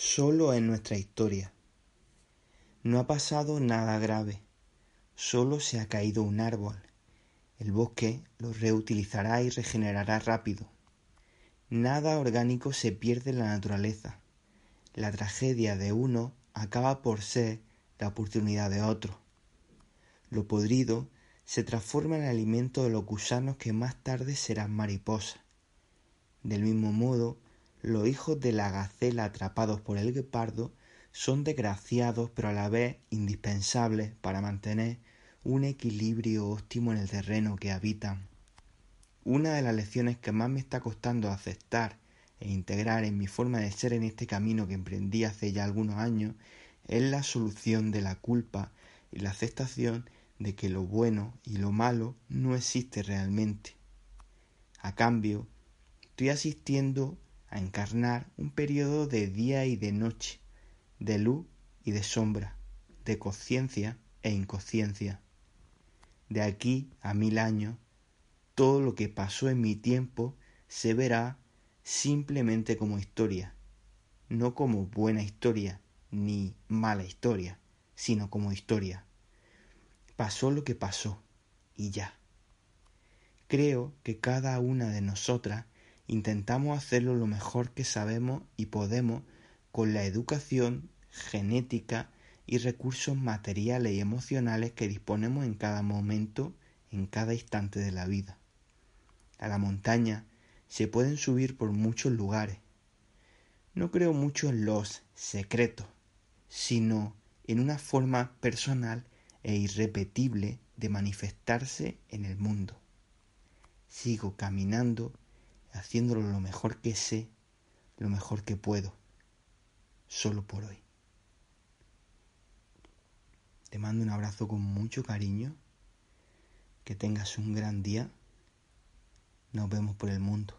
Solo en nuestra historia. No ha pasado nada grave. Solo se ha caído un árbol. El bosque lo reutilizará y regenerará rápido. Nada orgánico se pierde en la naturaleza. La tragedia de uno acaba por ser la oportunidad de otro. Lo podrido se transforma en alimento de los gusanos que más tarde serán mariposas. Del mismo modo, los hijos de la gacela atrapados por el guepardo son desgraciados pero a la vez indispensables para mantener un equilibrio óptimo en el terreno que habitan. Una de las lecciones que más me está costando aceptar e integrar en mi forma de ser en este camino que emprendí hace ya algunos años es la solución de la culpa y la aceptación de que lo bueno y lo malo no existe realmente. A cambio, estoy asistiendo a encarnar un periodo de día y de noche, de luz y de sombra, de conciencia e inconsciencia. De aquí a mil años, todo lo que pasó en mi tiempo se verá simplemente como historia, no como buena historia ni mala historia, sino como historia pasó lo que pasó y ya. Creo que cada una de nosotras intentamos hacerlo lo mejor que sabemos y podemos con la educación, genética y recursos materiales y emocionales que disponemos en cada momento, en cada instante de la vida. A la montaña se pueden subir por muchos lugares. No creo mucho en los secretos, sino en una forma personal e irrepetible de manifestarse en el mundo. Sigo caminando, haciéndolo lo mejor que sé, lo mejor que puedo, solo por hoy. Te mando un abrazo con mucho cariño, que tengas un gran día, nos vemos por el mundo.